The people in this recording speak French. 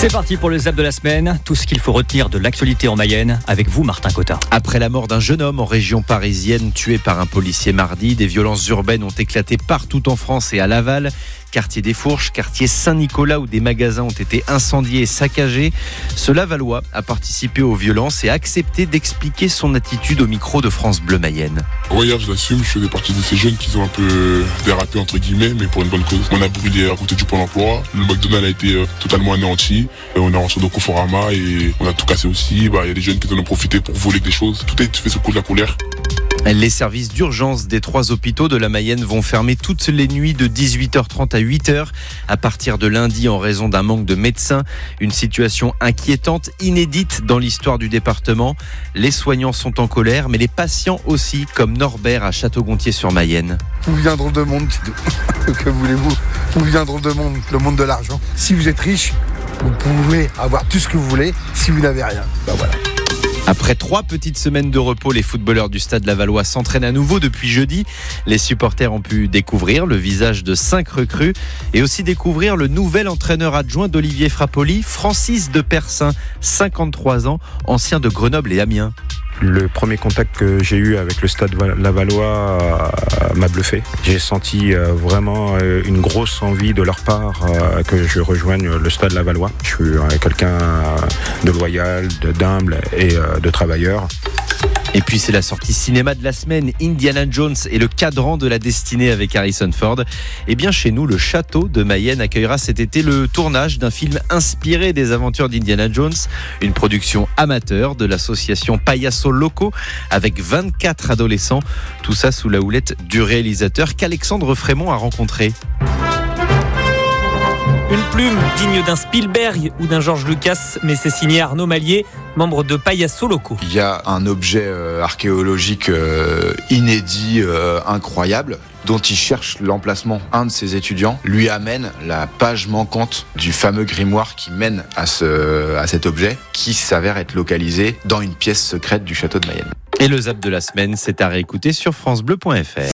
C'est parti pour le zap de la semaine. Tout ce qu'il faut retenir de l'actualité en Mayenne avec vous, Martin Cotin. Après la mort d'un jeune homme en région parisienne tué par un policier mardi, des violences urbaines ont éclaté partout en France et à Laval quartier des Fourches, quartier Saint-Nicolas où des magasins ont été incendiés et saccagés. Ce Lavallois a participé aux violences et a accepté d'expliquer son attitude au micro de France Bleu Mayenne. Oui, je l'assume, je faisais partie de ces jeunes qui ont un peu dérapé entre guillemets, mais pour une bonne cause. On a brûlé à côté du Pôle emploi, le McDonald's a été euh, totalement anéanti, on est rentré dans Conforama et on a tout cassé aussi. Bah, il y a des jeunes qui en ont profité pour voler des choses. Tout été fait sous coup de la colère. Les services d'urgence des trois hôpitaux de la Mayenne vont fermer toutes les nuits de 18h30 à 8h à partir de lundi en raison d'un manque de médecins. Une situation inquiétante, inédite dans l'histoire du département. Les soignants sont en colère, mais les patients aussi, comme Norbert à Château-Gontier-sur-Mayenne. Vous drôle de monde, que voulez-vous Vous drôle de monde, le monde de l'argent. Si vous êtes riche, vous pouvez avoir tout ce que vous voulez. Si vous n'avez rien, ben voilà. Après trois petites semaines de repos, les footballeurs du stade Lavallois s'entraînent à nouveau depuis jeudi. Les supporters ont pu découvrir le visage de cinq recrues et aussi découvrir le nouvel entraîneur adjoint d'Olivier Frappoli, Francis de Persin, 53 ans, ancien de Grenoble et Amiens. Le premier contact que j'ai eu avec le stade Lavallois euh, m'a bluffé. J'ai senti euh, vraiment euh, une grosse envie de leur part que je rejoigne le stade Lavallois. Je suis quelqu'un de loyal, d'humble et de travailleur. Et puis c'est la sortie cinéma de la semaine, Indiana Jones et le cadran de la destinée avec Harrison Ford. Et bien chez nous, le château de Mayenne accueillera cet été le tournage d'un film inspiré des aventures d'Indiana Jones, une production amateur de l'association Payaso Loco avec 24 adolescents, tout ça sous la houlette du réalisateur qu'Alexandre Frémont a rencontré. Une plume digne d'un Spielberg ou d'un George Lucas, mais c'est signé Arnaud Mallier, membre de Payasso Loco. Il y a un objet euh, archéologique euh, inédit, euh, incroyable, dont il cherche l'emplacement. Un de ses étudiants lui amène la page manquante du fameux grimoire qui mène à, ce, à cet objet, qui s'avère être localisé dans une pièce secrète du château de Mayenne. Et le zap de la semaine, c'est à réécouter sur francebleu.fr.